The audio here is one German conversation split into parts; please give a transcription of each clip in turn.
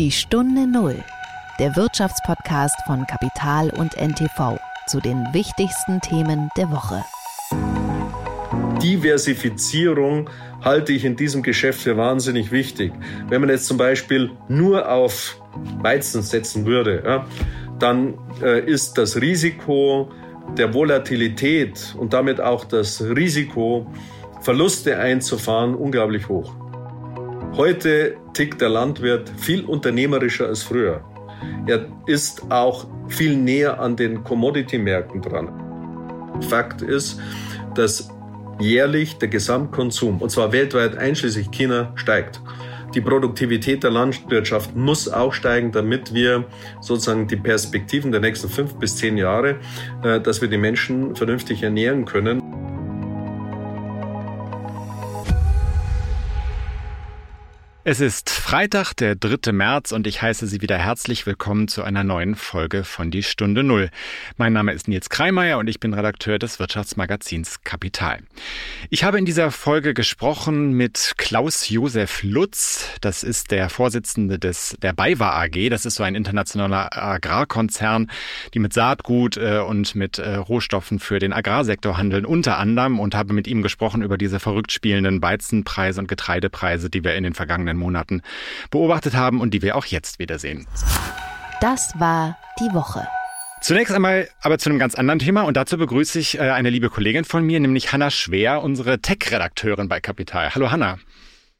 Die Stunde Null, der Wirtschaftspodcast von Kapital und NTV zu den wichtigsten Themen der Woche. Diversifizierung halte ich in diesem Geschäft für wahnsinnig wichtig. Wenn man jetzt zum Beispiel nur auf Weizen setzen würde, ja, dann äh, ist das Risiko der Volatilität und damit auch das Risiko, Verluste einzufahren, unglaublich hoch. Heute tickt der Landwirt viel unternehmerischer als früher. Er ist auch viel näher an den Commodity-Märkten dran. Fakt ist, dass jährlich der Gesamtkonsum, und zwar weltweit einschließlich China, steigt. Die Produktivität der Landwirtschaft muss auch steigen, damit wir sozusagen die Perspektiven der nächsten fünf bis zehn Jahre, äh, dass wir die Menschen vernünftig ernähren können. Es ist Freitag, der 3. März und ich heiße Sie wieder herzlich willkommen zu einer neuen Folge von Die Stunde Null. Mein Name ist Nils Kreimeier und ich bin Redakteur des Wirtschaftsmagazins Kapital. Ich habe in dieser Folge gesprochen mit Klaus Josef Lutz. Das ist der Vorsitzende des, der BayWa AG. Das ist so ein internationaler Agrarkonzern, die mit Saatgut äh, und mit äh, Rohstoffen für den Agrarsektor handeln, unter anderem und habe mit ihm gesprochen über diese verrückt spielenden Weizenpreise und Getreidepreise, die wir in den vergangenen vergangenen Monaten beobachtet haben und die wir auch jetzt wiedersehen. Das war die Woche. Zunächst einmal aber zu einem ganz anderen Thema und dazu begrüße ich äh, eine liebe Kollegin von mir, nämlich Hanna Schwer, unsere Tech-Redakteurin bei Kapital. Hallo Hanna.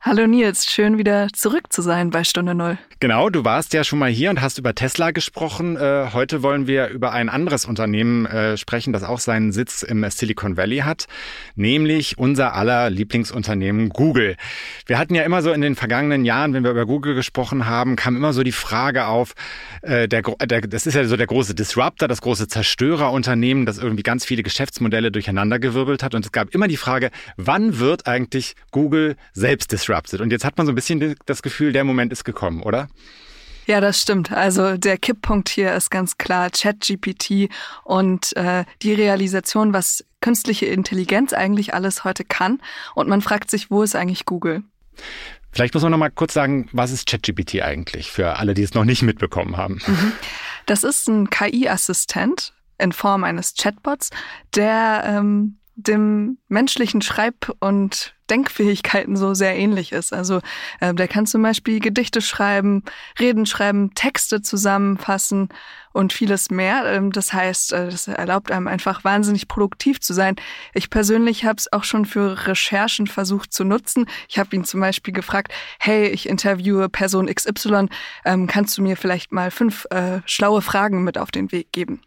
Hallo Nils, schön wieder zurück zu sein bei Stunde Null. Genau, du warst ja schon mal hier und hast über Tesla gesprochen. Äh, heute wollen wir über ein anderes Unternehmen äh, sprechen, das auch seinen Sitz im Silicon Valley hat, nämlich unser aller Lieblingsunternehmen Google. Wir hatten ja immer so in den vergangenen Jahren, wenn wir über Google gesprochen haben, kam immer so die Frage auf, äh, der, der, das ist ja so der große Disruptor, das große Zerstörerunternehmen, das irgendwie ganz viele Geschäftsmodelle durcheinandergewirbelt hat. Und es gab immer die Frage, wann wird eigentlich Google selbst disrupted? Disrupted. Und jetzt hat man so ein bisschen das Gefühl, der Moment ist gekommen, oder? Ja, das stimmt. Also der Kipppunkt hier ist ganz klar ChatGPT und äh, die Realisation, was künstliche Intelligenz eigentlich alles heute kann. Und man fragt sich, wo ist eigentlich Google? Vielleicht muss man noch mal kurz sagen, was ist ChatGPT eigentlich für alle, die es noch nicht mitbekommen haben? Mhm. Das ist ein KI-Assistent in Form eines Chatbots, der ähm, dem menschlichen Schreib- und Denkfähigkeiten so sehr ähnlich ist. Also äh, der kann zum Beispiel Gedichte schreiben, Reden schreiben, Texte zusammenfassen und vieles mehr. Ähm, das heißt, äh, das erlaubt einem einfach wahnsinnig produktiv zu sein. Ich persönlich habe es auch schon für Recherchen versucht zu nutzen. Ich habe ihn zum Beispiel gefragt, hey, ich interviewe Person XY, ähm, kannst du mir vielleicht mal fünf äh, schlaue Fragen mit auf den Weg geben?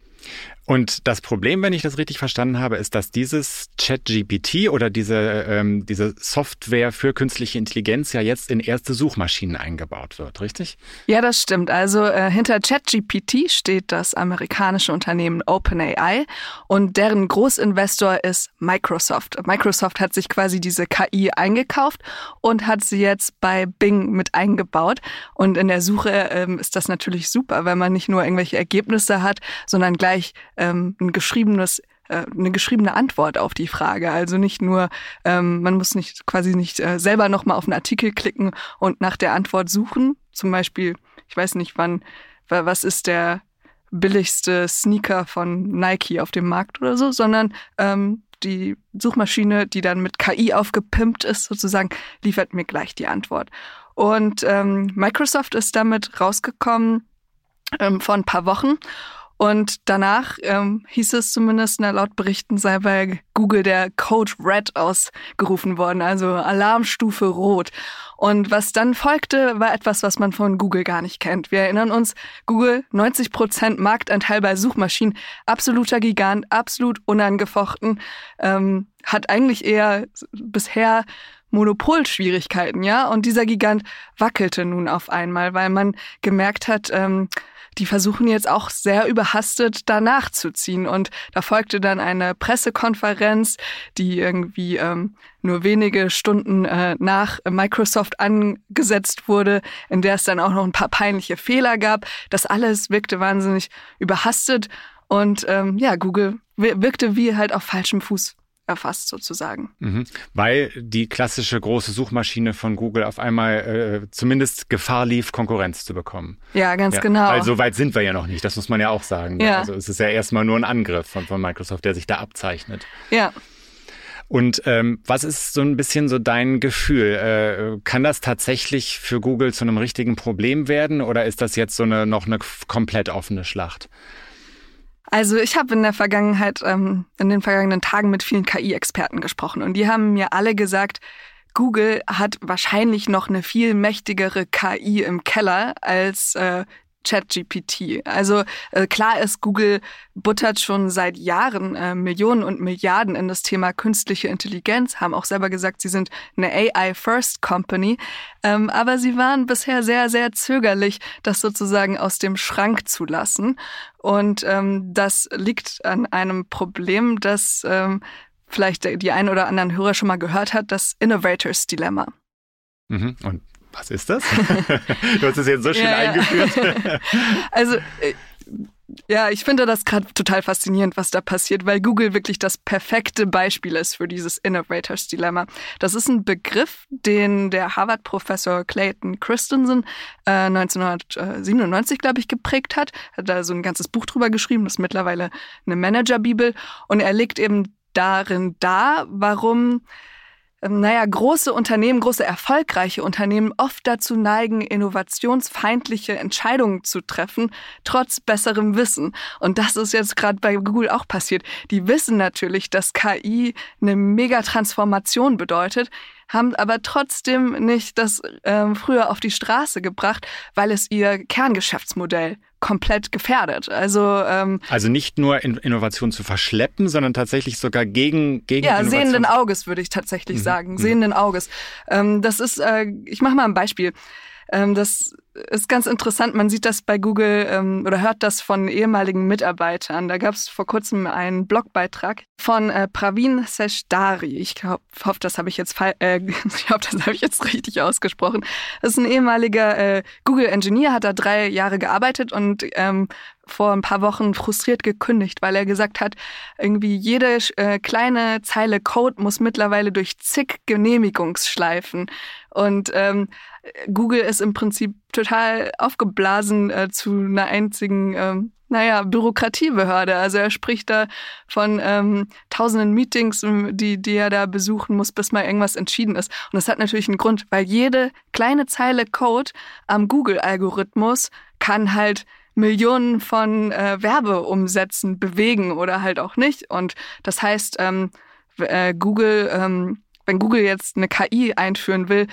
Und das Problem, wenn ich das richtig verstanden habe, ist, dass dieses ChatGPT oder diese, ähm, diese Software für künstliche Intelligenz ja jetzt in erste Suchmaschinen eingebaut wird, richtig? Ja, das stimmt. Also äh, hinter ChatGPT steht das amerikanische Unternehmen OpenAI und deren Großinvestor ist Microsoft. Microsoft hat sich quasi diese KI eingekauft und hat sie jetzt bei Bing mit eingebaut. Und in der Suche ähm, ist das natürlich super, weil man nicht nur irgendwelche Ergebnisse hat, sondern gleich ähm, ein geschriebenes äh, eine geschriebene Antwort auf die Frage. Also nicht nur, ähm, man muss nicht quasi nicht äh, selber nochmal auf einen Artikel klicken und nach der Antwort suchen. Zum Beispiel, ich weiß nicht wann, was ist der billigste Sneaker von Nike auf dem Markt oder so, sondern ähm, die Suchmaschine, die dann mit KI aufgepimpt ist, sozusagen, liefert mir gleich die Antwort. Und ähm, Microsoft ist damit rausgekommen ähm, vor ein paar Wochen und danach ähm, hieß es zumindest, na, laut Berichten sei bei Google der Code Red ausgerufen worden, also Alarmstufe Rot. Und was dann folgte, war etwas, was man von Google gar nicht kennt. Wir erinnern uns, Google 90 Prozent Marktanteil bei Suchmaschinen, absoluter Gigant, absolut unangefochten, ähm, hat eigentlich eher bisher Monopolschwierigkeiten, ja. Und dieser Gigant wackelte nun auf einmal, weil man gemerkt hat, ähm, die versuchen jetzt auch sehr überhastet da nachzuziehen. Und da folgte dann eine Pressekonferenz, die irgendwie ähm, nur wenige Stunden äh, nach Microsoft angesetzt wurde, in der es dann auch noch ein paar peinliche Fehler gab. Das alles wirkte wahnsinnig überhastet. Und ähm, ja, Google wirkte wie halt auf falschem Fuß erfasst sozusagen. Mhm. Weil die klassische große Suchmaschine von Google auf einmal äh, zumindest Gefahr lief, Konkurrenz zu bekommen. Ja, ganz ja. genau. Weil so weit sind wir ja noch nicht, das muss man ja auch sagen. Ja. Also es ist ja erstmal nur ein Angriff von, von Microsoft, der sich da abzeichnet. Ja. Und ähm, was ist so ein bisschen so dein Gefühl? Äh, kann das tatsächlich für Google zu einem richtigen Problem werden oder ist das jetzt so eine noch eine komplett offene Schlacht? Also ich habe in der Vergangenheit, ähm, in den vergangenen Tagen mit vielen KI-Experten gesprochen und die haben mir alle gesagt, Google hat wahrscheinlich noch eine viel mächtigere KI im Keller als äh, ChatGPT. Also äh, klar ist, Google buttert schon seit Jahren äh, Millionen und Milliarden in das Thema künstliche Intelligenz, haben auch selber gesagt, sie sind eine AI-First-Company. Ähm, aber sie waren bisher sehr, sehr zögerlich, das sozusagen aus dem Schrank zu lassen. Und ähm, das liegt an einem Problem, das ähm, vielleicht die ein oder anderen Hörer schon mal gehört hat, das Innovators Dilemma. Mhm. Und was ist das? du hast es jetzt so schön ja, eingeführt. also äh, ja, ich finde das gerade total faszinierend, was da passiert, weil Google wirklich das perfekte Beispiel ist für dieses Innovators Dilemma. Das ist ein Begriff, den der Harvard-Professor Clayton Christensen äh, 1997, glaube ich, geprägt hat. Hat da so ein ganzes Buch drüber geschrieben, das ist mittlerweile eine Manager-Bibel. Und er legt eben darin dar, warum naja, große Unternehmen, große erfolgreiche Unternehmen oft dazu neigen, innovationsfeindliche Entscheidungen zu treffen, trotz besserem Wissen. Und das ist jetzt gerade bei Google auch passiert. Die wissen natürlich, dass KI eine Megatransformation bedeutet, haben aber trotzdem nicht das ähm, früher auf die Straße gebracht, weil es ihr Kerngeschäftsmodell komplett gefährdet. Also ähm, also nicht nur in Innovation zu verschleppen, sondern tatsächlich sogar gegen gegen ja Innovation. sehenden Auges würde ich tatsächlich mhm. sagen mhm. sehenden Auges. Ähm, das ist äh, ich mache mal ein Beispiel. Ähm, das ist ganz interessant. Man sieht das bei Google ähm, oder hört das von ehemaligen Mitarbeitern. Da gab es vor kurzem einen Blogbeitrag von äh, Pravin Seshdari. Ich hoffe, das habe ich jetzt äh, ich hoffe, das habe ich jetzt richtig ausgesprochen. Das ist ein ehemaliger äh, Google-Engineer, hat da drei Jahre gearbeitet und ähm, vor ein paar Wochen frustriert gekündigt, weil er gesagt hat, irgendwie jede äh, kleine Zeile Code muss mittlerweile durch zig Genehmigungsschleifen. Und ähm, Google ist im Prinzip total aufgeblasen äh, zu einer einzigen, ähm, naja, Bürokratiebehörde. Also er spricht da von ähm, tausenden Meetings, ähm, die, die er da besuchen muss, bis mal irgendwas entschieden ist. Und das hat natürlich einen Grund, weil jede kleine Zeile Code am Google-Algorithmus kann halt Millionen von äh, Werbeumsätzen bewegen oder halt auch nicht. Und das heißt, ähm, äh, Google, ähm, wenn Google jetzt eine KI einführen will,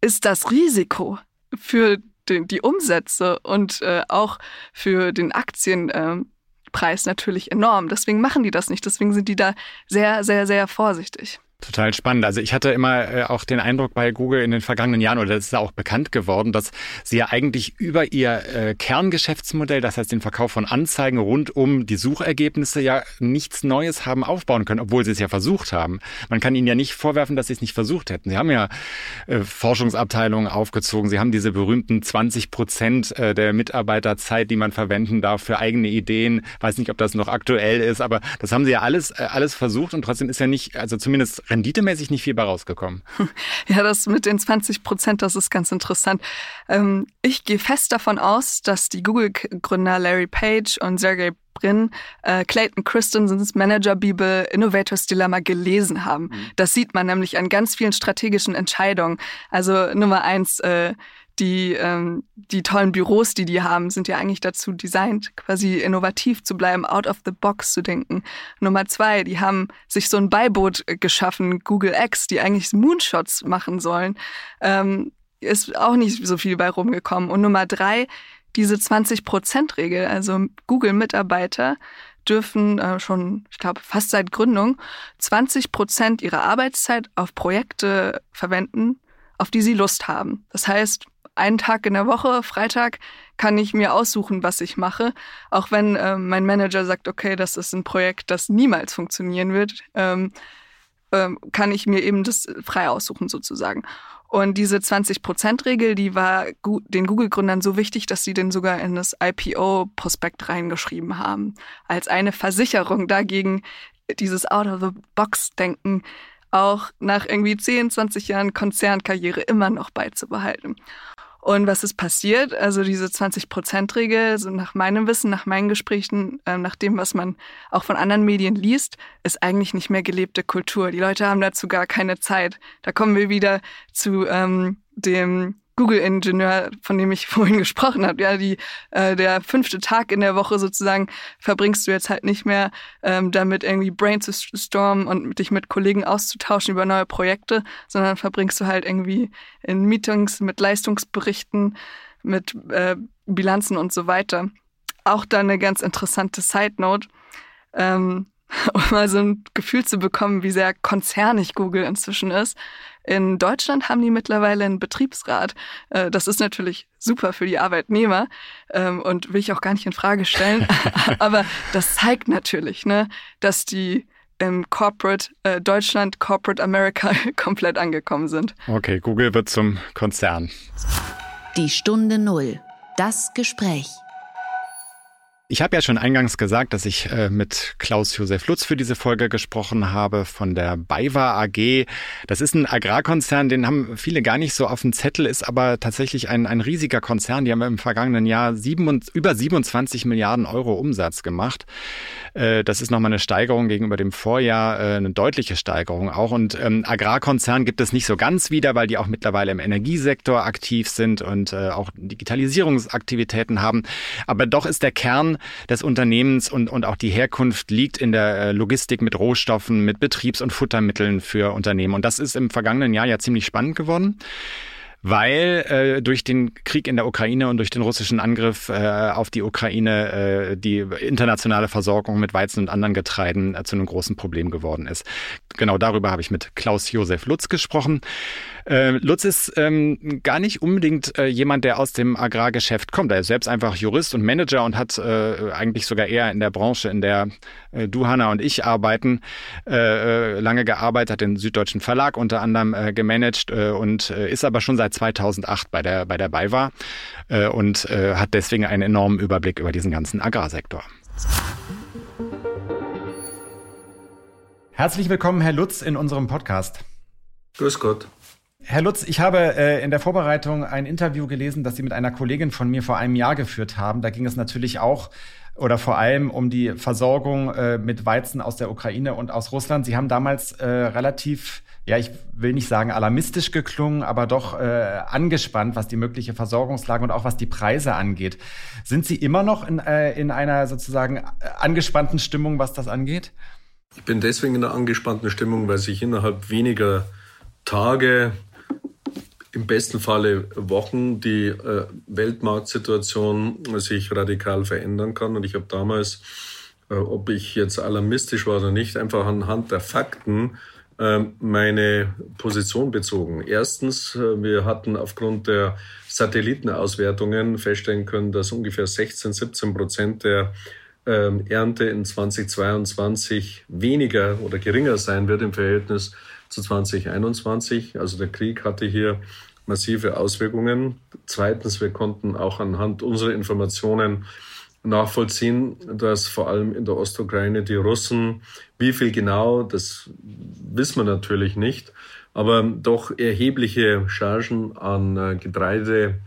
ist das Risiko für den, die Umsätze und äh, auch für den Aktienpreis natürlich enorm. Deswegen machen die das nicht. Deswegen sind die da sehr, sehr, sehr vorsichtig. Total spannend. Also ich hatte immer äh, auch den Eindruck bei Google in den vergangenen Jahren, oder das ist ja auch bekannt geworden, dass sie ja eigentlich über ihr äh, Kerngeschäftsmodell, das heißt den Verkauf von Anzeigen rund um die Suchergebnisse, ja nichts Neues haben aufbauen können, obwohl sie es ja versucht haben. Man kann ihnen ja nicht vorwerfen, dass sie es nicht versucht hätten. Sie haben ja äh, Forschungsabteilungen aufgezogen, sie haben diese berühmten 20 Prozent äh, der Mitarbeiterzeit, die man verwenden darf für eigene Ideen. Weiß nicht, ob das noch aktuell ist, aber das haben sie ja alles, äh, alles versucht und trotzdem ist ja nicht, also zumindest renditemäßig nicht viel bei rausgekommen. Ja, das mit den 20 Prozent, das ist ganz interessant. Ähm, ich gehe fest davon aus, dass die Google-Gründer Larry Page und Sergey Brin äh, Clayton Christensens Manager-Bibel Innovators Dilemma gelesen haben. Mhm. Das sieht man nämlich an ganz vielen strategischen Entscheidungen. Also Nummer eins, äh, die, ähm, die tollen Büros, die die haben, sind ja eigentlich dazu designt, quasi innovativ zu bleiben, out of the box zu denken. Nummer zwei, die haben sich so ein Beiboot geschaffen, Google X, die eigentlich Moonshots machen sollen. Ähm, ist auch nicht so viel bei rumgekommen. Und Nummer drei, diese 20-Prozent-Regel, also Google-Mitarbeiter dürfen äh, schon, ich glaube, fast seit Gründung 20 Prozent ihrer Arbeitszeit auf Projekte verwenden, auf die sie Lust haben. Das heißt, einen Tag in der Woche, Freitag, kann ich mir aussuchen, was ich mache. Auch wenn äh, mein Manager sagt, okay, das ist ein Projekt, das niemals funktionieren wird, ähm, ähm, kann ich mir eben das frei aussuchen sozusagen. Und diese 20%-Regel, die war den Google-Gründern so wichtig, dass sie den sogar in das IPO-Prospekt reingeschrieben haben. Als eine Versicherung dagegen, dieses Out-of-the-Box-Denken auch nach irgendwie 10, 20 Jahren Konzernkarriere immer noch beizubehalten. Und was ist passiert? Also diese 20-Prozent-Regel, so nach meinem Wissen, nach meinen Gesprächen, äh, nach dem, was man auch von anderen Medien liest, ist eigentlich nicht mehr gelebte Kultur. Die Leute haben dazu gar keine Zeit. Da kommen wir wieder zu ähm, dem Google-Ingenieur, von dem ich vorhin gesprochen habe. Ja, die, äh, der fünfte Tag in der Woche sozusagen verbringst du jetzt halt nicht mehr ähm, damit irgendwie brainstormen und dich mit Kollegen auszutauschen über neue Projekte, sondern verbringst du halt irgendwie in Meetings mit Leistungsberichten, mit äh, Bilanzen und so weiter. Auch da eine ganz interessante Side Note. Ähm, um mal so ein Gefühl zu bekommen, wie sehr konzernig Google inzwischen ist. In Deutschland haben die mittlerweile einen Betriebsrat. Äh, das ist natürlich super für die Arbeitnehmer ähm, und will ich auch gar nicht in Frage stellen. Aber das zeigt natürlich, ne, dass die im Corporate äh, Deutschland, Corporate America komplett angekommen sind. Okay, Google wird zum Konzern. Die Stunde Null. Das Gespräch. Ich habe ja schon eingangs gesagt, dass ich äh, mit Klaus-Josef Lutz für diese Folge gesprochen habe von der BayWa AG. Das ist ein Agrarkonzern, den haben viele gar nicht so auf dem Zettel, ist aber tatsächlich ein, ein riesiger Konzern. Die haben im vergangenen Jahr sieben, über 27 Milliarden Euro Umsatz gemacht. Äh, das ist nochmal eine Steigerung gegenüber dem Vorjahr, äh, eine deutliche Steigerung auch. Und ähm, Agrarkonzern gibt es nicht so ganz wieder, weil die auch mittlerweile im Energiesektor aktiv sind und äh, auch Digitalisierungsaktivitäten haben. Aber doch ist der Kern des Unternehmens und, und auch die Herkunft liegt in der äh, Logistik mit Rohstoffen, mit Betriebs- und Futtermitteln für Unternehmen. Und das ist im vergangenen Jahr ja ziemlich spannend geworden weil äh, durch den Krieg in der Ukraine und durch den russischen Angriff äh, auf die Ukraine äh, die internationale Versorgung mit Weizen und anderen Getreiden äh, zu einem großen Problem geworden ist. Genau darüber habe ich mit Klaus Josef Lutz gesprochen. Äh, Lutz ist ähm, gar nicht unbedingt äh, jemand, der aus dem Agrargeschäft kommt. Er ist selbst einfach Jurist und Manager und hat eigentlich sogar eher in der Branche, in der du, Hanna und ich arbeiten, lange gearbeitet, hat den Süddeutschen Verlag unter anderem gemanagt und ist aber schon seit 2008 bei der, bei der BayWa äh, und äh, hat deswegen einen enormen Überblick über diesen ganzen Agrarsektor. Herzlich willkommen, Herr Lutz, in unserem Podcast. Grüß Gott. Herr Lutz, ich habe äh, in der Vorbereitung ein Interview gelesen, das Sie mit einer Kollegin von mir vor einem Jahr geführt haben. Da ging es natürlich auch oder vor allem um die Versorgung äh, mit Weizen aus der Ukraine und aus Russland. Sie haben damals äh, relativ, ja, ich will nicht sagen alarmistisch geklungen, aber doch äh, angespannt, was die mögliche Versorgungslage und auch was die Preise angeht. Sind Sie immer noch in, äh, in einer sozusagen äh, angespannten Stimmung, was das angeht? Ich bin deswegen in einer angespannten Stimmung, weil sich innerhalb weniger Tage im besten Falle Wochen die äh, Weltmarktsituation sich radikal verändern kann. Und ich habe damals, äh, ob ich jetzt alarmistisch war oder nicht, einfach anhand der Fakten äh, meine Position bezogen. Erstens, äh, wir hatten aufgrund der Satellitenauswertungen feststellen können, dass ungefähr 16, 17 Prozent der ähm, Ernte in 2022 weniger oder geringer sein wird im Verhältnis zu 2021. Also der Krieg hatte hier massive Auswirkungen. Zweitens, wir konnten auch anhand unserer Informationen nachvollziehen, dass vor allem in der Ostukraine die Russen, wie viel genau, das wissen wir natürlich nicht, aber doch erhebliche Chargen an äh, Getreide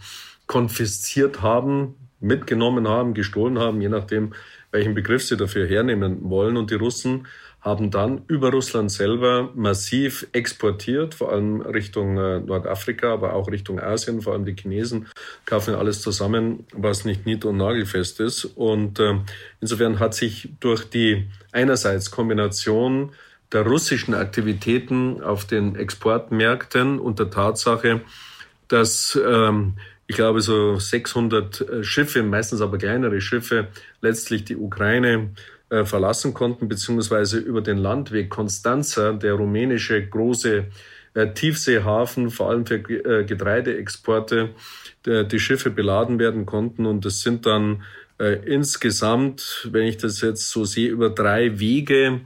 konfisziert haben, mitgenommen haben, gestohlen haben, je nachdem, welchen Begriff sie dafür hernehmen wollen. Und die Russen haben dann über Russland selber massiv exportiert, vor allem Richtung äh, Nordafrika, aber auch Richtung Asien. Vor allem die Chinesen kaufen alles zusammen, was nicht nied- und nagelfest ist. Und äh, insofern hat sich durch die einerseits Kombination der russischen Aktivitäten auf den Exportmärkten und der Tatsache, dass ähm, ich glaube, so 600 äh, Schiffe, meistens aber kleinere Schiffe, letztlich die Ukraine äh, verlassen konnten, beziehungsweise über den Landweg Constanza, der rumänische große äh, Tiefseehafen, vor allem für äh, Getreideexporte, die Schiffe beladen werden konnten. Und das sind dann insgesamt, wenn ich das jetzt so sehe, über drei Wege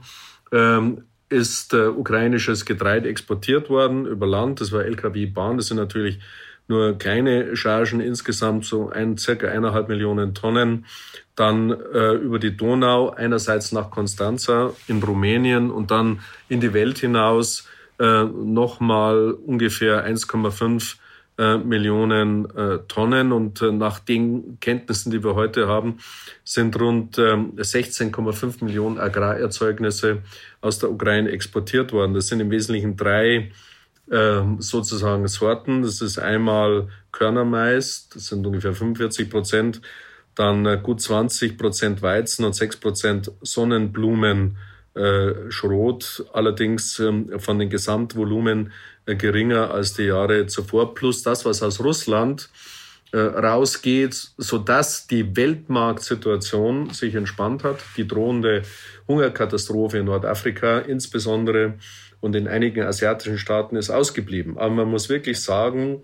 ähm, ist ukrainisches Getreide exportiert worden über Land. Das war LKW-Bahn. Das sind natürlich nur kleine Chargen, insgesamt so ein, circa eineinhalb Millionen Tonnen. Dann äh, über die Donau, einerseits nach Constanza in Rumänien und dann in die Welt hinaus äh, nochmal ungefähr 1,5 äh, Millionen äh, Tonnen. Und äh, nach den Kenntnissen, die wir heute haben, sind rund 16,5 ähm, Millionen Agrarerzeugnisse aus der Ukraine exportiert worden. Das sind im Wesentlichen drei sozusagen Sorten. Das ist einmal Körnermais, das sind ungefähr 45 Prozent, dann gut 20 Prozent Weizen und 6 Prozent Sonnenblumen. Schrot, allerdings ähm, von den Gesamtvolumen äh, geringer als die Jahre zuvor, plus das, was aus Russland äh, rausgeht, so dass die Weltmarktsituation sich entspannt hat. Die drohende Hungerkatastrophe in Nordafrika insbesondere und in einigen asiatischen Staaten ist ausgeblieben. Aber man muss wirklich sagen,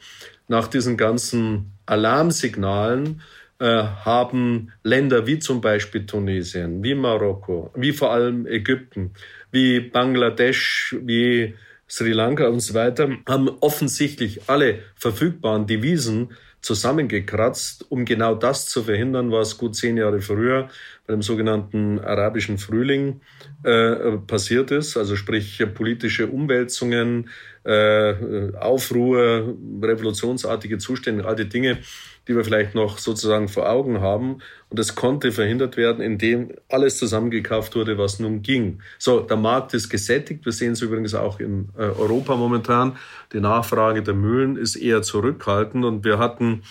nach diesen ganzen Alarmsignalen äh, haben Länder wie zum Beispiel Tunesien, wie Marokko, wie vor allem Ägypten, wie Bangladesch, wie Sri Lanka und so weiter, haben offensichtlich alle verfügbaren Devisen zusammengekratzt, um genau das zu verhindern, was gut zehn Jahre früher bei dem sogenannten arabischen Frühling äh, passiert ist. Also sprich politische Umwälzungen, äh, Aufruhr, revolutionsartige Zustände, all die Dinge, die wir vielleicht noch sozusagen vor Augen haben. Und das konnte verhindert werden, indem alles zusammengekauft wurde, was nun ging. So, der Markt ist gesättigt. Wir sehen es übrigens auch in äh, Europa momentan. Die Nachfrage der Mühlen ist eher zurückhaltend und wir hatten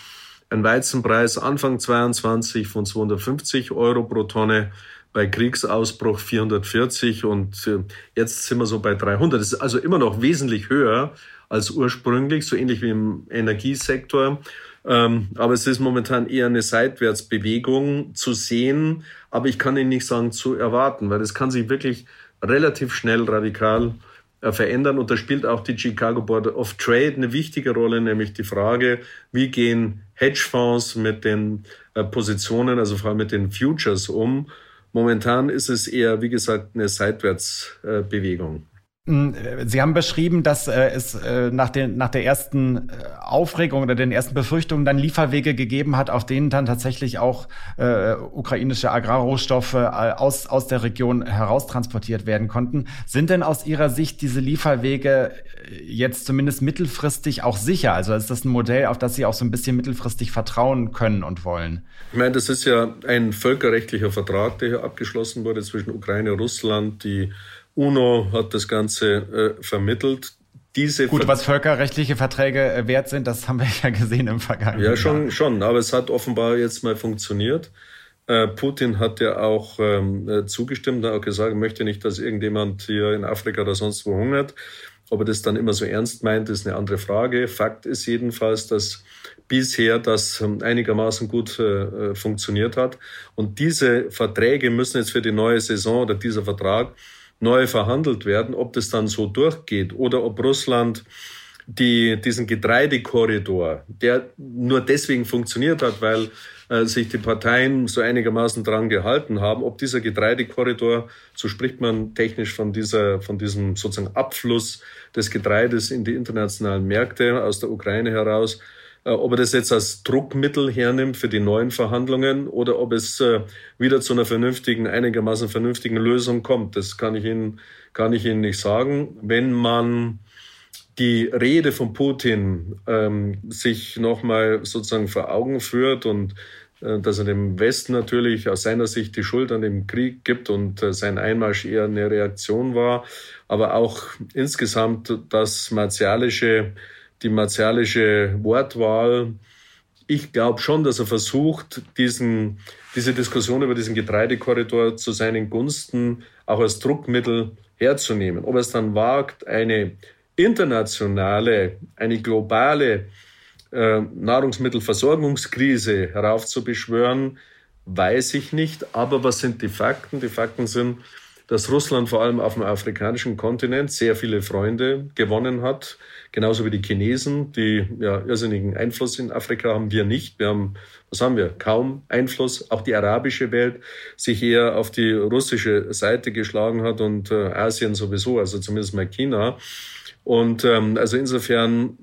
einen Weizenpreis Anfang 22 von 250 Euro pro Tonne bei Kriegsausbruch 440 und äh, jetzt sind wir so bei 300. Das ist also immer noch wesentlich höher als ursprünglich, so ähnlich wie im Energiesektor. Ähm, aber es ist momentan eher eine Seitwärtsbewegung zu sehen, aber ich kann Ihnen nicht sagen zu erwarten, weil das kann sich wirklich relativ schnell radikal äh, verändern. Und da spielt auch die Chicago Board of Trade eine wichtige Rolle, nämlich die Frage, wie gehen Hedgefonds mit den äh, Positionen, also vor allem mit den Futures um. Momentan ist es eher, wie gesagt, eine Seitwärtsbewegung. Hm, Sie haben beschrieben, dass äh, es äh, nach, den, nach der ersten äh, Aufregung oder den ersten Befürchtungen dann Lieferwege gegeben hat, auf denen dann tatsächlich auch äh, ukrainische Agrarrohstoffe äh, aus, aus der Region heraustransportiert werden konnten. Sind denn aus Ihrer Sicht diese Lieferwege äh, jetzt zumindest mittelfristig auch sicher? Also ist das ein Modell, auf das Sie auch so ein bisschen mittelfristig vertrauen können und wollen? Ich meine, das ist ja ein völkerrechtlicher Vertrag, der hier abgeschlossen wurde zwischen Ukraine und Russland, die UNO hat das Ganze äh, vermittelt. Diese Gut, was völkerrechtliche Verträge äh, wert sind, das haben wir ja gesehen im vergangenen Jahr. Ja, schon, schon. Aber es hat offenbar jetzt mal funktioniert. Äh, Putin hat ja auch ähm, äh, zugestimmt, hat auch gesagt, er möchte nicht, dass irgendjemand hier in Afrika oder sonst wo hungert. Ob er das dann immer so ernst meint, ist eine andere Frage. Fakt ist jedenfalls, dass bisher das ähm, einigermaßen gut äh, funktioniert hat. Und diese Verträge müssen jetzt für die neue Saison oder dieser Vertrag neu verhandelt werden, ob das dann so durchgeht oder ob Russland die, diesen Getreidekorridor, der nur deswegen funktioniert hat, weil äh, sich die Parteien so einigermaßen dran gehalten haben, ob dieser Getreidekorridor, so spricht man technisch von dieser, von diesem sozusagen Abfluss des Getreides in die internationalen Märkte aus der Ukraine heraus, ob er das jetzt als Druckmittel hernimmt für die neuen Verhandlungen oder ob es äh, wieder zu einer vernünftigen, einigermaßen vernünftigen Lösung kommt. Das kann ich Ihnen, kann ich Ihnen nicht sagen. Wenn man die Rede von Putin ähm, sich nochmal sozusagen vor Augen führt und äh, dass er dem Westen natürlich aus seiner Sicht die Schuld an dem Krieg gibt und äh, sein Einmarsch eher eine Reaktion war, aber auch insgesamt das martialische die martialische Wortwahl. Ich glaube schon, dass er versucht, diesen, diese Diskussion über diesen Getreidekorridor zu seinen Gunsten auch als Druckmittel herzunehmen. Ob er es dann wagt, eine internationale, eine globale äh, Nahrungsmittelversorgungskrise heraufzubeschwören, weiß ich nicht. Aber was sind die Fakten? Die Fakten sind, dass Russland vor allem auf dem afrikanischen Kontinent sehr viele Freunde gewonnen hat, genauso wie die Chinesen, die ja irrsinnigen Einfluss in Afrika haben wir nicht. Wir haben, was haben wir? Kaum Einfluss. Auch die arabische Welt sich eher auf die russische Seite geschlagen hat und äh, Asien sowieso, also zumindest mal China. Und ähm, also insofern,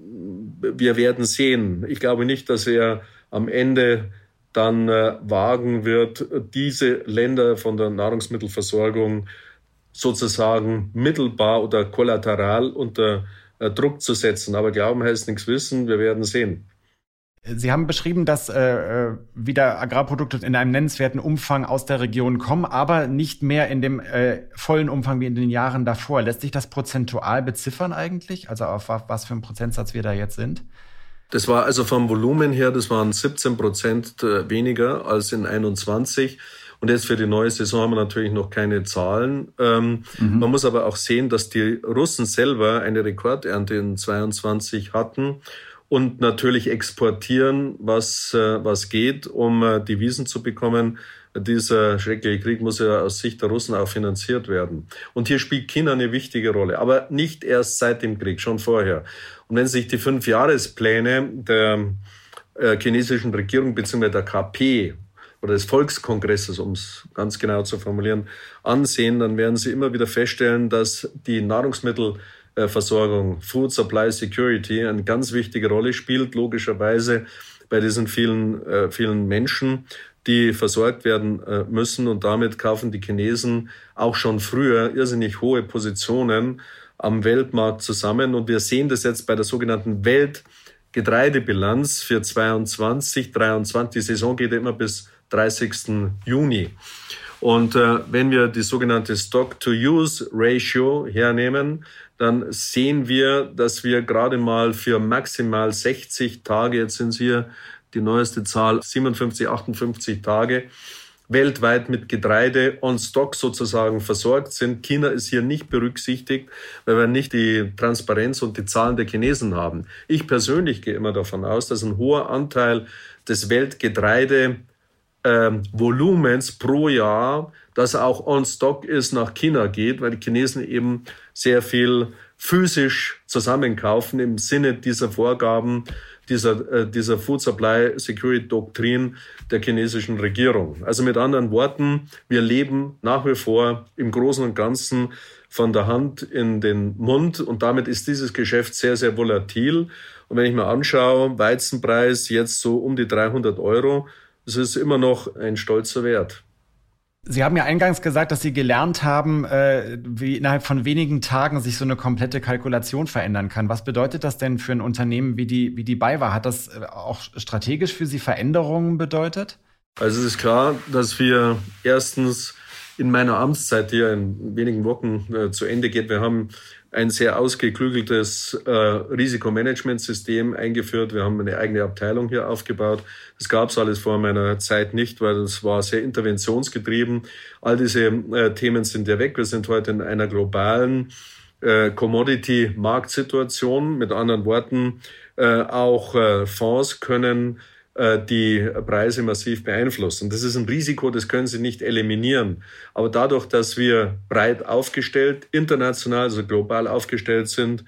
wir werden sehen. Ich glaube nicht, dass er am Ende dann äh, wagen wird, diese Länder von der Nahrungsmittelversorgung sozusagen mittelbar oder kollateral unter äh, Druck zu setzen. Aber glauben heißt nichts wissen. Wir werden sehen. Sie haben beschrieben, dass äh, äh, wieder Agrarprodukte in einem nennenswerten Umfang aus der Region kommen, aber nicht mehr in dem äh, vollen Umfang wie in den Jahren davor. Lässt sich das prozentual beziffern eigentlich? Also auf was für einen Prozentsatz wir da jetzt sind? Das war also vom Volumen her, das waren 17 Prozent äh, weniger als in 21. Und jetzt für die neue Saison haben wir natürlich noch keine Zahlen. Ähm, mhm. Man muss aber auch sehen, dass die Russen selber eine Rekordernte in 22 hatten und natürlich exportieren, was, äh, was geht, um äh, Devisen zu bekommen. Dieser schreckliche Krieg muss ja aus Sicht der Russen auch finanziert werden. Und hier spielt China eine wichtige Rolle, aber nicht erst seit dem Krieg, schon vorher. Und wenn sich die fünf Jahrespläne der äh, chinesischen Regierung bzw. der KP oder des Volkskongresses, um es ganz genau zu formulieren, ansehen, dann werden Sie immer wieder feststellen, dass die Nahrungsmittel Versorgung, Food Supply Security, eine ganz wichtige Rolle spielt, logischerweise bei diesen vielen, äh, vielen Menschen, die versorgt werden äh, müssen. Und damit kaufen die Chinesen auch schon früher irrsinnig hohe Positionen am Weltmarkt zusammen. Und wir sehen das jetzt bei der sogenannten Weltgetreidebilanz für 22, 23. Die Saison geht immer bis 30. Juni. Und äh, wenn wir die sogenannte Stock-to-Use-Ratio hernehmen, dann sehen wir, dass wir gerade mal für maximal 60 Tage, jetzt sind es hier die neueste Zahl, 57, 58 Tage, weltweit mit Getreide on Stock sozusagen versorgt sind. China ist hier nicht berücksichtigt, weil wir nicht die Transparenz und die Zahlen der Chinesen haben. Ich persönlich gehe immer davon aus, dass ein hoher Anteil des Weltgetreide ähm, pro Jahr, das auch on stock ist, nach China geht, weil die Chinesen eben sehr viel physisch zusammenkaufen im Sinne dieser Vorgaben, dieser, äh, dieser Food Supply Security Doktrin der chinesischen Regierung. Also mit anderen Worten, wir leben nach wie vor im Großen und Ganzen von der Hand in den Mund und damit ist dieses Geschäft sehr, sehr volatil. Und wenn ich mir anschaue, Weizenpreis jetzt so um die 300 Euro, es ist immer noch ein stolzer Wert. Sie haben ja eingangs gesagt, dass Sie gelernt haben, äh, wie innerhalb von wenigen Tagen sich so eine komplette Kalkulation verändern kann. Was bedeutet das denn für ein Unternehmen wie die, wie die BayWa? Hat das äh, auch strategisch für Sie Veränderungen bedeutet? Also es ist klar, dass wir erstens in meiner Amtszeit, die ja in wenigen Wochen äh, zu Ende geht, wir haben ein sehr ausgeklügeltes äh, Risikomanagementsystem eingeführt. Wir haben eine eigene Abteilung hier aufgebaut. Das gab es alles vor meiner Zeit nicht, weil das war sehr interventionsgetrieben. All diese äh, Themen sind ja weg. Wir sind heute in einer globalen äh, Commodity-Marktsituation. Mit anderen Worten, äh, auch äh, Fonds können die Preise massiv beeinflussen. Das ist ein Risiko, das können Sie nicht eliminieren. Aber dadurch, dass wir breit aufgestellt, international, also global aufgestellt sind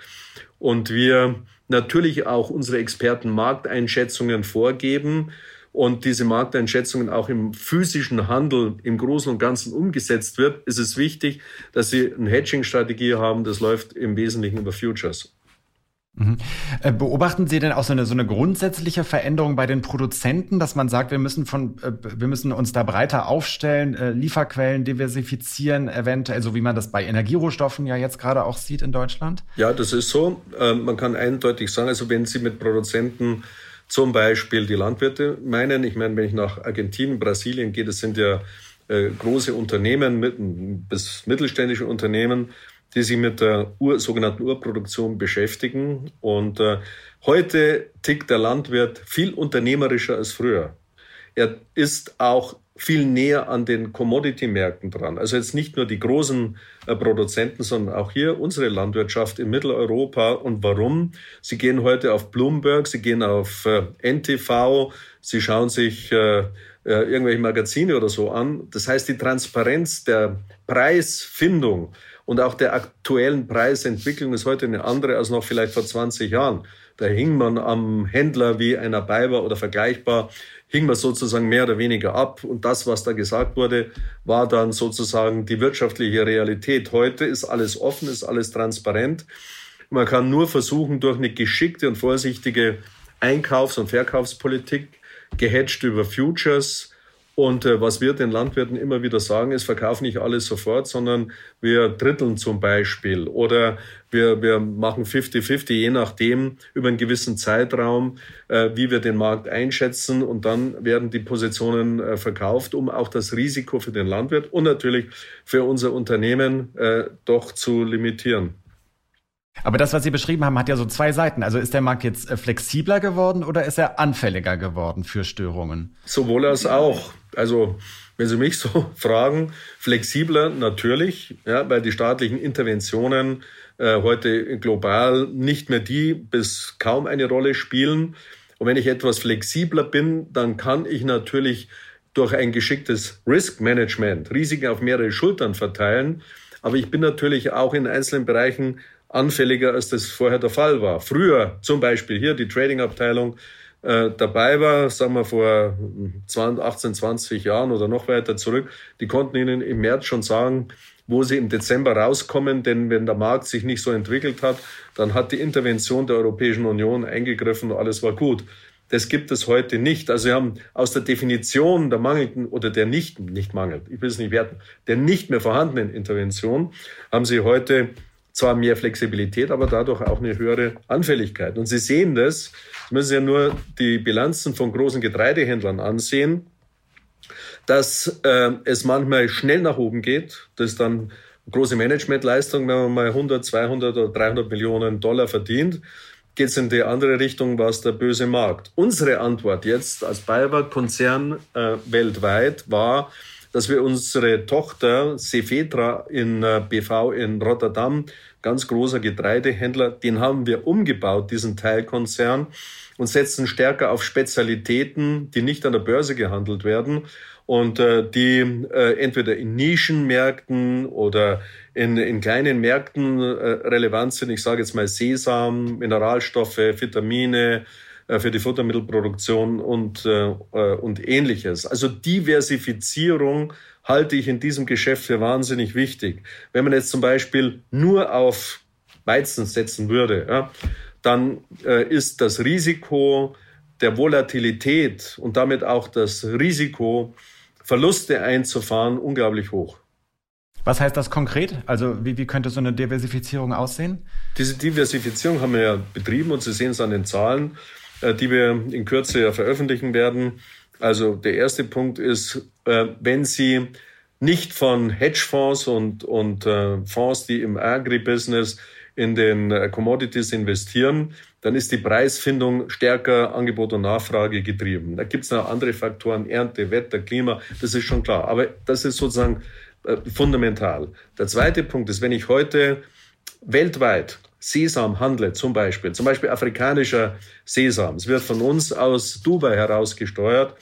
und wir natürlich auch unsere Experten Markteinschätzungen vorgeben und diese Markteinschätzungen auch im physischen Handel im Großen und Ganzen umgesetzt wird, ist es wichtig, dass Sie eine Hedging-Strategie haben. Das läuft im Wesentlichen über Futures. Mhm. Äh, beobachten Sie denn auch so eine, so eine grundsätzliche Veränderung bei den Produzenten, dass man sagt, wir müssen von, äh, wir müssen uns da breiter aufstellen, äh, Lieferquellen diversifizieren, eventuell, so wie man das bei Energierohstoffen ja jetzt gerade auch sieht in Deutschland? Ja, das ist so. Ähm, man kann eindeutig sagen, also wenn Sie mit Produzenten zum Beispiel die Landwirte meinen, ich meine, wenn ich nach Argentinien, Brasilien gehe, das sind ja große Unternehmen, bis mittelständische Unternehmen, die sich mit der Ur, sogenannten Urproduktion beschäftigen. Und äh, heute tickt der Landwirt viel unternehmerischer als früher. Er ist auch viel näher an den Commodity-Märkten dran. Also jetzt nicht nur die großen äh, Produzenten, sondern auch hier unsere Landwirtschaft in Mitteleuropa. Und warum? Sie gehen heute auf Bloomberg, sie gehen auf äh, NTV, sie schauen sich äh, äh, irgendwelche Magazine oder so an. Das heißt, die Transparenz der Preisfindung und auch der aktuellen Preisentwicklung ist heute eine andere als noch vielleicht vor 20 Jahren. Da hing man am Händler wie einer Biber oder vergleichbar, hing man sozusagen mehr oder weniger ab. Und das, was da gesagt wurde, war dann sozusagen die wirtschaftliche Realität. Heute ist alles offen, ist alles transparent. Man kann nur versuchen, durch eine geschickte und vorsichtige Einkaufs- und Verkaufspolitik, gehatcht über Futures, und äh, was wir den Landwirten immer wieder sagen, ist, verkaufen nicht alles sofort, sondern wir dritteln zum Beispiel oder wir, wir machen 50-50, je nachdem, über einen gewissen Zeitraum, äh, wie wir den Markt einschätzen. Und dann werden die Positionen äh, verkauft, um auch das Risiko für den Landwirt und natürlich für unser Unternehmen äh, doch zu limitieren. Aber das, was Sie beschrieben haben, hat ja so zwei Seiten. Also ist der Markt jetzt äh, flexibler geworden oder ist er anfälliger geworden für Störungen? Sowohl als auch. Also wenn Sie mich so fragen, flexibler natürlich, ja, weil die staatlichen Interventionen äh, heute global nicht mehr die bis kaum eine Rolle spielen. Und wenn ich etwas flexibler bin, dann kann ich natürlich durch ein geschicktes Risk Management Risiken auf mehrere Schultern verteilen. Aber ich bin natürlich auch in einzelnen Bereichen anfälliger, als das vorher der Fall war. Früher zum Beispiel hier die Trading-Abteilung äh, dabei war, sagen wir vor 20, 18, 20 Jahren oder noch weiter zurück, die konnten Ihnen im März schon sagen, wo sie im Dezember rauskommen, denn wenn der Markt sich nicht so entwickelt hat, dann hat die Intervention der Europäischen Union eingegriffen und alles war gut. Das gibt es heute nicht. Also wir haben aus der Definition der mangelnden oder der nicht, nicht mangelt, ich will es nicht werten, der nicht mehr vorhandenen Intervention, haben sie heute zwar mehr Flexibilität, aber dadurch auch eine höhere Anfälligkeit. Und Sie sehen das, Sie müssen ja nur die Bilanzen von großen Getreidehändlern ansehen, dass äh, es manchmal schnell nach oben geht. Das ist dann große Managementleistung, wenn man mal 100, 200 oder 300 Millionen Dollar verdient geht es in die andere Richtung, was der böse Markt. Unsere Antwort jetzt als Bayer-Konzern äh, weltweit war, dass wir unsere Tochter Cefetra in äh, BV in Rotterdam, ganz großer Getreidehändler, den haben wir umgebaut, diesen Teilkonzern, und setzen stärker auf Spezialitäten, die nicht an der Börse gehandelt werden und äh, die äh, entweder in Nischenmärkten oder in, in kleinen Märkten äh, relevant sind. Ich sage jetzt mal Sesam, Mineralstoffe, Vitamine, für die Futtermittelproduktion und, äh, äh, und ähnliches. Also Diversifizierung halte ich in diesem Geschäft für wahnsinnig wichtig. Wenn man jetzt zum Beispiel nur auf Weizen setzen würde, ja, dann äh, ist das Risiko der Volatilität und damit auch das Risiko, Verluste einzufahren, unglaublich hoch. Was heißt das konkret? Also wie, wie könnte so eine Diversifizierung aussehen? Diese Diversifizierung haben wir ja betrieben und Sie sehen es an den Zahlen. Äh, die wir in Kürze ja veröffentlichen werden. Also der erste Punkt ist, äh, wenn Sie nicht von Hedgefonds und, und äh, Fonds, die im Agribusiness in den Commodities investieren, dann ist die Preisfindung stärker Angebot und Nachfrage getrieben. Da gibt es noch andere Faktoren, Ernte, Wetter, Klima, das ist schon klar. Aber das ist sozusagen fundamental. Der zweite Punkt ist, wenn ich heute weltweit Sesam handle, zum Beispiel, zum Beispiel afrikanischer Sesam, es wird von uns aus Dubai heraus gesteuert,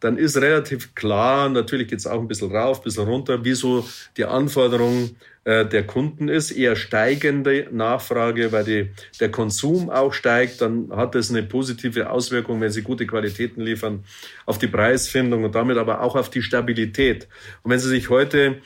dann ist relativ klar, natürlich geht es auch ein bisschen rauf, ein bisschen runter, wieso die Anforderung äh, der Kunden ist, eher steigende Nachfrage, weil die, der Konsum auch steigt, dann hat das eine positive Auswirkung, wenn sie gute Qualitäten liefern, auf die Preisfindung und damit aber auch auf die Stabilität. Und wenn Sie sich heute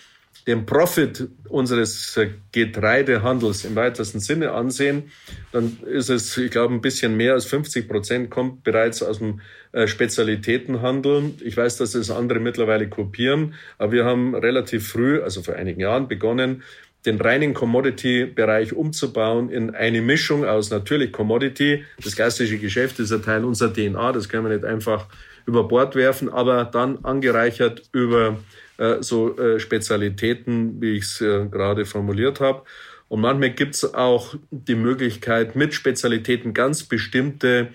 den Profit unseres äh, Getreidehandels im weitesten Sinne ansehen, dann ist es, ich glaube, ein bisschen mehr als 50 Prozent kommt bereits aus dem äh, Spezialitätenhandel. Ich weiß, dass es andere mittlerweile kopieren, aber wir haben relativ früh, also vor einigen Jahren, begonnen, den reinen Commodity-Bereich umzubauen in eine Mischung aus natürlich Commodity. Das klassische Geschäft ist ein Teil unserer DNA, das können wir nicht einfach über Bord werfen, aber dann angereichert über äh, so äh, Spezialitäten, wie ich es äh, gerade formuliert habe. Und manchmal gibt es auch die Möglichkeit, mit Spezialitäten ganz bestimmte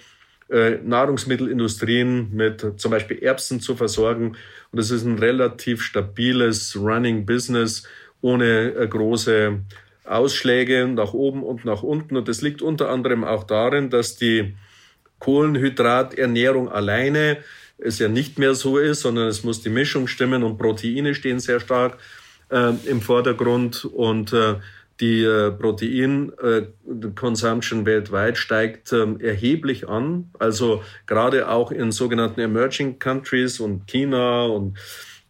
äh, Nahrungsmittelindustrien mit zum Beispiel Erbsen zu versorgen. Und das ist ein relativ stabiles Running Business ohne äh, große Ausschläge nach oben und nach unten. Und das liegt unter anderem auch darin, dass die Kohlenhydraternährung alleine es ja nicht mehr so ist, sondern es muss die Mischung stimmen und Proteine stehen sehr stark äh, im Vordergrund und äh, die äh, Protein-Consumption äh, weltweit steigt äh, erheblich an. Also gerade auch in sogenannten Emerging Countries und China und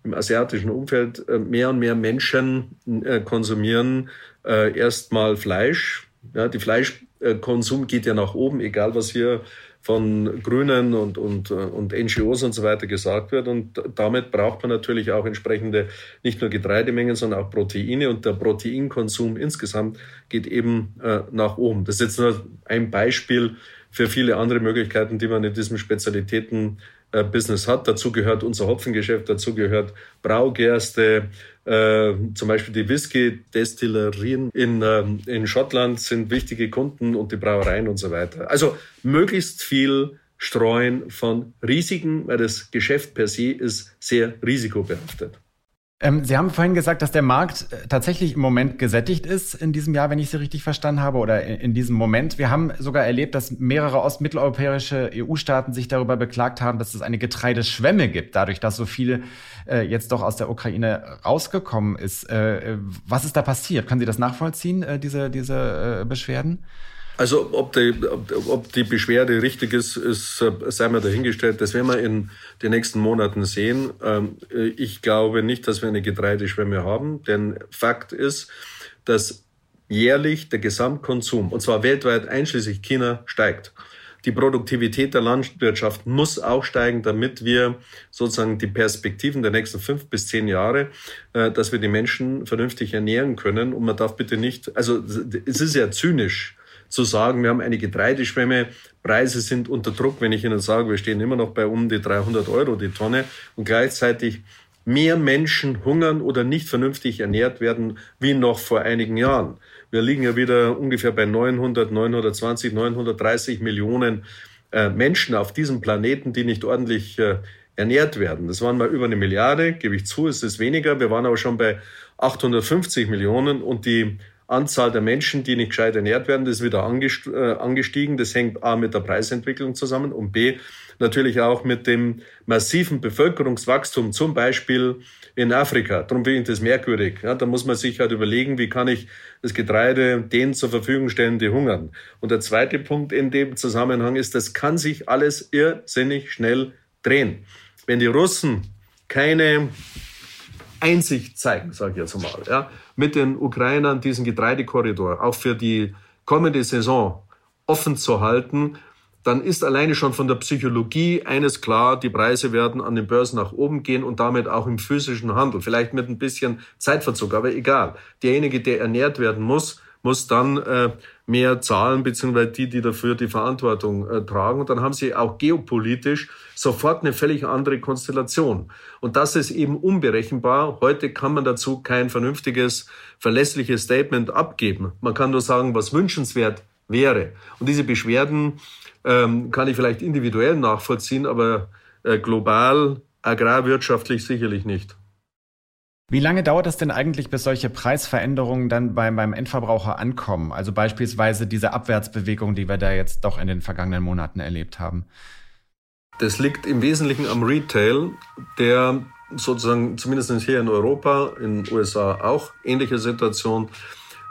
im asiatischen Umfeld äh, mehr und mehr Menschen äh, konsumieren erstmal Fleisch, Ja, die Fleischkonsum geht ja nach oben, egal was hier von Grünen und, und, und NGOs und so weiter gesagt wird. Und damit braucht man natürlich auch entsprechende nicht nur Getreidemengen, sondern auch Proteine. Und der Proteinkonsum insgesamt geht eben äh, nach oben. Das ist jetzt nur ein Beispiel für viele andere Möglichkeiten, die man in diesem Spezialitäten äh, Business hat. Dazu gehört unser Hopfengeschäft, dazu gehört Braugerste, äh, zum Beispiel die Whisky-Destillerien in, äh, in Schottland sind wichtige Kunden und die Brauereien und so weiter. Also möglichst viel streuen von Risiken, weil das Geschäft per se ist sehr risikobehaftet. Ähm, Sie haben vorhin gesagt, dass der Markt äh, tatsächlich im Moment gesättigt ist in diesem Jahr, wenn ich Sie richtig verstanden habe, oder in, diesem Moment. Wir haben sogar erlebt, dass mehrere ostmitteleuropäische EU-Staaten sich darüber beklagt haben, dass es eine Getreideschwemme gibt, dadurch, dass so viel äh, jetzt doch aus der Ukraine rausgekommen ist. Äh, äh was ist da passiert? Können Sie das nachvollziehen, äh, diese, diese äh, Beschwerden? Also ob die, ob die Beschwerde richtig ist, ist sei mal dahingestellt. Das werden wir in den nächsten Monaten sehen. Ähm, ich glaube nicht, dass wir eine Getreideschwemme haben, denn Fakt ist, dass jährlich der Gesamtkonsum, und zwar weltweit einschließlich China, steigt. Die Produktivität der Landwirtschaft muss auch steigen, damit wir sozusagen die Perspektiven der nächsten fünf bis zehn Jahre, äh, dass wir die Menschen vernünftig ernähren können. Und man darf bitte nicht, also es ist ja zynisch, zu sagen, wir haben eine Getreideschwemme, Preise sind unter Druck, wenn ich Ihnen sage, wir stehen immer noch bei um die 300 Euro die Tonne und gleichzeitig mehr Menschen hungern oder nicht vernünftig ernährt werden wie noch vor einigen Jahren. Wir liegen ja wieder ungefähr bei 900, 920, 930 Millionen äh, Menschen auf diesem Planeten, die nicht ordentlich äh, ernährt werden. Das waren mal über eine Milliarde, gebe ich zu, es ist weniger. Wir waren aber schon bei 850 Millionen und die Anzahl der Menschen, die nicht gescheit ernährt werden, ist wieder äh, angestiegen. Das hängt A mit der Preisentwicklung zusammen und B natürlich auch mit dem massiven Bevölkerungswachstum, zum Beispiel in Afrika. Darum finde ich das merkwürdig. Ja, da muss man sich halt überlegen, wie kann ich das Getreide denen zur Verfügung stellen, die hungern. Und der zweite Punkt in dem Zusammenhang ist, das kann sich alles irrsinnig schnell drehen. Wenn die Russen keine Einsicht zeigen, sage ich jetzt mal, ja, mit den Ukrainern diesen Getreidekorridor auch für die kommende Saison offen zu halten, dann ist alleine schon von der Psychologie eines klar, die Preise werden an den Börsen nach oben gehen und damit auch im physischen Handel. Vielleicht mit ein bisschen Zeitverzug, aber egal. Derjenige, der ernährt werden muss, muss dann äh, mehr zahlen, beziehungsweise die, die dafür die Verantwortung äh, tragen. Und dann haben sie auch geopolitisch sofort eine völlig andere Konstellation. Und das ist eben unberechenbar. Heute kann man dazu kein vernünftiges, verlässliches Statement abgeben. Man kann nur sagen, was wünschenswert wäre. Und diese Beschwerden ähm, kann ich vielleicht individuell nachvollziehen, aber äh, global, agrarwirtschaftlich sicherlich nicht. Wie lange dauert es denn eigentlich, bis solche Preisveränderungen dann beim, beim Endverbraucher ankommen? Also beispielsweise diese Abwärtsbewegung, die wir da jetzt doch in den vergangenen Monaten erlebt haben. Das liegt im Wesentlichen am Retail, der sozusagen zumindest hier in Europa, in den USA auch ähnliche Situation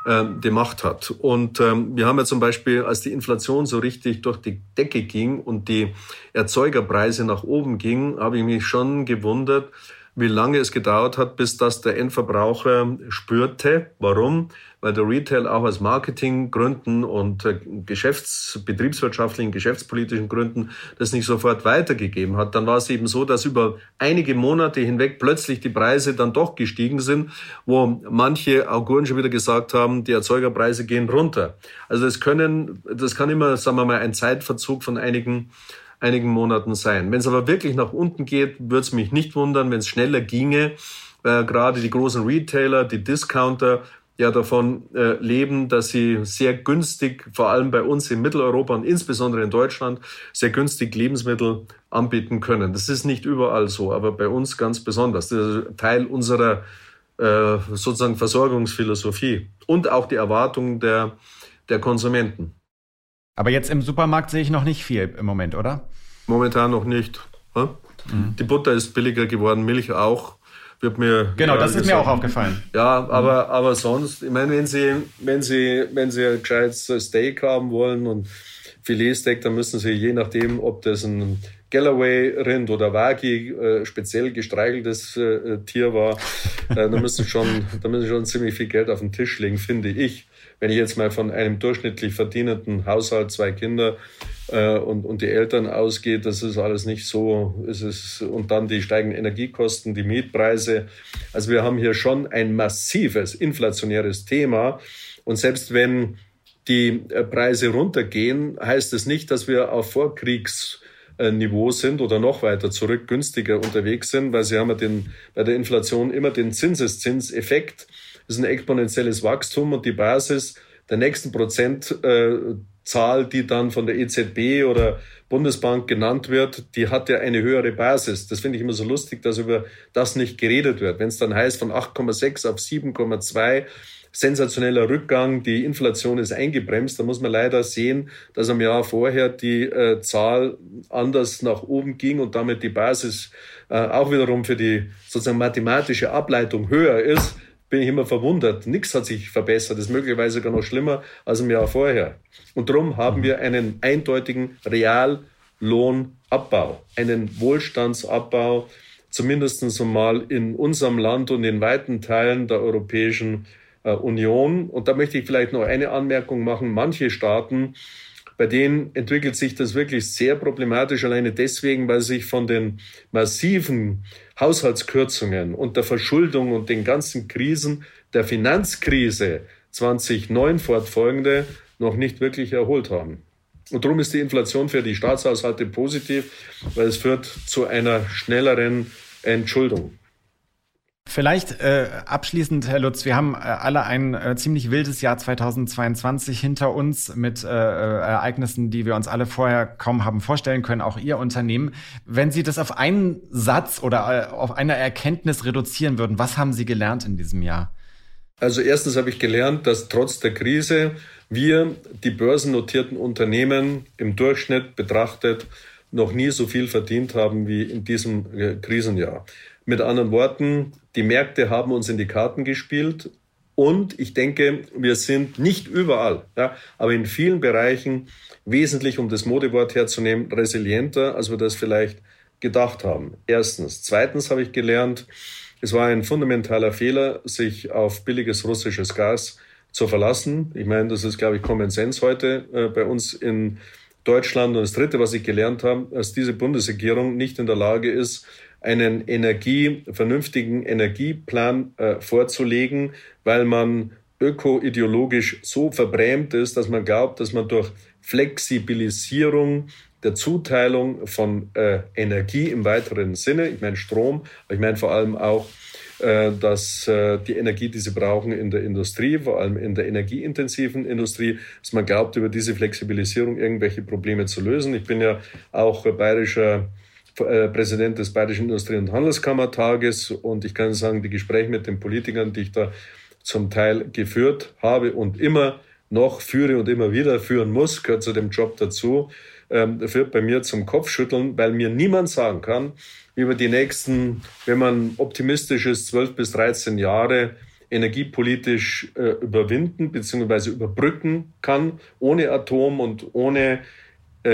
äh, die Macht hat. Und ähm, wir haben ja zum Beispiel, als die Inflation so richtig durch die Decke ging und die Erzeugerpreise nach oben gingen, habe ich mich schon gewundert, wie lange es gedauert hat, bis das der Endverbraucher spürte. Warum? Weil der Retail auch aus Marketinggründen und äh, Geschäfts-, betriebswirtschaftlichen, geschäftspolitischen Gründen das nicht sofort weitergegeben hat. Dann war es eben so, dass über einige Monate hinweg plötzlich die Preise dann doch gestiegen sind, wo manche Auguren schon wieder gesagt haben, die Erzeugerpreise gehen runter. Also das können, das kann immer, sagen wir mal, ein Zeitverzug von einigen einigen Monaten sein. Wenn es aber wirklich nach unten geht, würde es mich nicht wundern, wenn es schneller ginge. Äh, gerade die großen Retailer, die Discounter, ja davon äh, leben, dass sie sehr günstig, vor allem bei uns in Mitteleuropa und insbesondere in Deutschland, sehr günstig Lebensmittel anbieten können. Das ist nicht überall so, aber bei uns ganz besonders. Das ist Teil unserer äh, sozusagen Versorgungsphilosophie und auch die Erwartungen der, der Konsumenten. Aber jetzt im Supermarkt sehe ich noch nicht viel im Moment, oder? Momentan noch nicht. Mhm. Die Butter ist billiger geworden, Milch auch. Wird mir genau, das ist gesagt. mir auch aufgefallen. Ja, aber, mhm. aber sonst, ich meine, wenn Sie, wenn Sie, wenn Sie ein gescheites Steak haben wollen und Filetsteak, dann müssen Sie je nachdem, ob das ein Galloway-Rind oder Wagi äh, speziell gestreicheltes äh, Tier war, äh, da müssen schon, da müssen schon ziemlich viel Geld auf den Tisch legen, finde ich. Wenn ich jetzt mal von einem durchschnittlich verdienenden Haushalt, zwei Kinder äh, und, und die Eltern ausgehe, das ist alles nicht so. Es ist, und dann die steigenden Energiekosten, die Mietpreise. Also wir haben hier schon ein massives inflationäres Thema. Und selbst wenn die äh, Preise runtergehen, heißt es nicht, dass wir auf Vorkriegs Niveau sind oder noch weiter zurück günstiger unterwegs sind, weil sie haben ja den, bei der Inflation immer den Zinseszinseffekt. Das ist ein exponentielles Wachstum und die Basis der nächsten Prozentzahl, die dann von der EZB oder Bundesbank genannt wird, die hat ja eine höhere Basis. Das finde ich immer so lustig, dass über das nicht geredet wird. Wenn es dann heißt von 8,6 auf 7,2, sensationeller Rückgang, die Inflation ist eingebremst. Da muss man leider sehen, dass am Jahr vorher die äh, Zahl anders nach oben ging und damit die Basis äh, auch wiederum für die sozusagen mathematische Ableitung höher ist. Bin ich immer verwundert. Nichts hat sich verbessert. Ist möglicherweise sogar noch schlimmer als im Jahr vorher. Und darum haben wir einen eindeutigen Reallohnabbau, einen Wohlstandsabbau, zumindest mal in unserem Land und in weiten Teilen der Europäischen äh, Union. Und da möchte ich vielleicht noch eine Anmerkung machen. Manche Staaten, bei denen entwickelt sich das wirklich sehr problematisch, alleine deswegen, weil sich von den massiven Haushaltskürzungen und der Verschuldung und den ganzen Krisen der Finanzkrise 2009 fortfolgende noch nicht wirklich erholt haben. Und darum ist die Inflation für die Staatshaushalte positiv, weil es führt zu einer schnelleren Entschuldung. Vielleicht äh, abschließend, Herr Lutz, wir haben äh, alle ein äh, ziemlich wildes Jahr 2022 hinter uns mit äh, äh, Ereignissen, die wir uns alle vorher kaum haben vorstellen können, auch Ihr Unternehmen. Wenn Sie das auf einen Satz oder äh, auf eine Erkenntnis reduzieren würden, was haben Sie gelernt in diesem Jahr? Also erstens habe ich gelernt, dass trotz der Krise wir, die börsennotierten Unternehmen, im Durchschnitt betrachtet noch nie so viel verdient haben wie in diesem äh, Krisenjahr. Mit anderen Worten, die Märkte haben uns in die Karten gespielt und ich denke, wir sind nicht überall, ja, aber in vielen Bereichen wesentlich, um das Modewort herzunehmen, resilienter, als wir das vielleicht gedacht haben. Erstens. Zweitens habe ich gelernt, es war ein fundamentaler Fehler, sich auf billiges russisches Gas zu verlassen. Ich meine, das ist, glaube ich, Common Sense heute äh, bei uns in Deutschland. Und das Dritte, was ich gelernt habe, dass diese Bundesregierung nicht in der Lage ist, einen Energie, vernünftigen Energieplan äh, vorzulegen, weil man ökoideologisch so verbrämt ist, dass man glaubt, dass man durch Flexibilisierung der Zuteilung von äh, Energie im weiteren Sinne, ich meine Strom, aber ich meine vor allem auch äh, dass äh, die Energie, die sie brauchen in der Industrie, vor allem in der energieintensiven Industrie, dass man glaubt, über diese Flexibilisierung irgendwelche Probleme zu lösen. Ich bin ja auch bayerischer äh, Präsident des Bayerischen Industrie- und Handelskammertages und ich kann sagen, die Gespräche mit den Politikern, die ich da zum Teil geführt habe und immer noch führe und immer wieder führen muss, gehört zu dem Job dazu, ähm, führt bei mir zum Kopfschütteln, weil mir niemand sagen kann, wie wir die nächsten, wenn man optimistisch ist, 12 bis 13 Jahre energiepolitisch äh, überwinden bzw. überbrücken kann, ohne Atom und ohne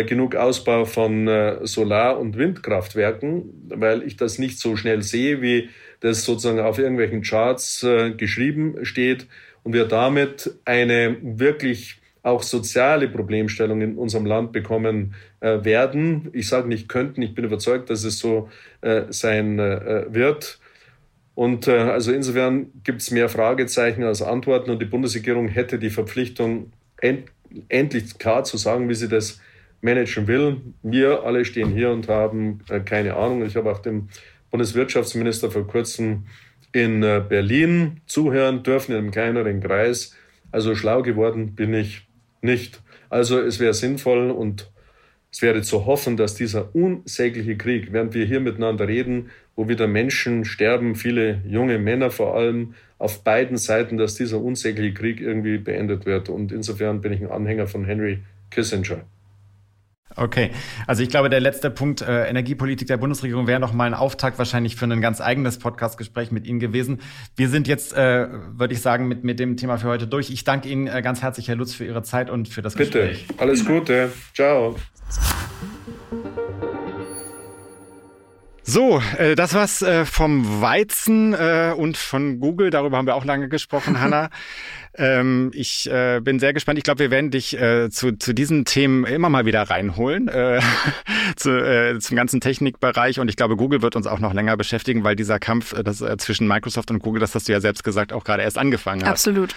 genug Ausbau von äh, Solar- und Windkraftwerken, weil ich das nicht so schnell sehe, wie das sozusagen auf irgendwelchen Charts äh, geschrieben steht und wir damit eine wirklich auch soziale Problemstellung in unserem Land bekommen äh, werden. Ich sage nicht könnten, ich bin überzeugt, dass es so äh, sein äh, wird. Und äh, also insofern gibt es mehr Fragezeichen als Antworten und die Bundesregierung hätte die Verpflichtung, end endlich klar zu sagen, wie sie das managen will. Wir alle stehen hier und haben äh, keine Ahnung. Ich habe auch dem Bundeswirtschaftsminister vor kurzem in äh, Berlin zuhören dürfen, in einem kleineren Kreis. Also schlau geworden bin ich nicht. Also es wäre sinnvoll und es wäre zu hoffen, dass dieser unsägliche Krieg, während wir hier miteinander reden, wo wieder Menschen sterben, viele junge Männer vor allem, auf beiden Seiten, dass dieser unsägliche Krieg irgendwie beendet wird. Und insofern bin ich ein Anhänger von Henry Kissinger. Okay, also ich glaube, der letzte Punkt äh, Energiepolitik der Bundesregierung wäre noch mal ein Auftakt wahrscheinlich für ein ganz eigenes Podcastgespräch mit Ihnen gewesen. Wir sind jetzt, äh, würde ich sagen, mit, mit dem Thema für heute durch. Ich danke Ihnen äh, ganz herzlich, Herr Lutz, für Ihre Zeit und für das Bitte. Gespräch. Bitte, alles Gute. Ciao. So, äh, das war's äh, vom Weizen äh, und von Google. Darüber haben wir auch lange gesprochen, Hanna. Ähm, ich äh, bin sehr gespannt. Ich glaube, wir werden dich äh, zu, zu diesen Themen immer mal wieder reinholen, äh, zu, äh, zum ganzen Technikbereich. Und ich glaube, Google wird uns auch noch länger beschäftigen, weil dieser Kampf äh, das, äh, zwischen Microsoft und Google, das hast du ja selbst gesagt, auch gerade erst angefangen hat. Absolut.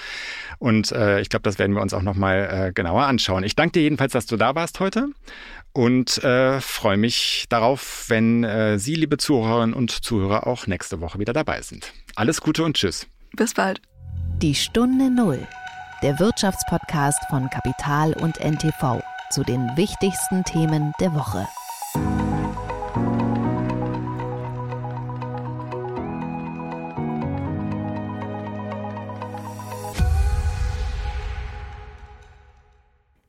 Und äh, ich glaube, das werden wir uns auch noch mal äh, genauer anschauen. Ich danke dir jedenfalls, dass du da warst heute und äh, freue mich darauf, wenn äh, Sie, liebe Zuhörerinnen und Zuhörer, auch nächste Woche wieder dabei sind. Alles Gute und Tschüss. Bis bald. Die Stunde Null, der Wirtschaftspodcast von Kapital und NTV zu den wichtigsten Themen der Woche.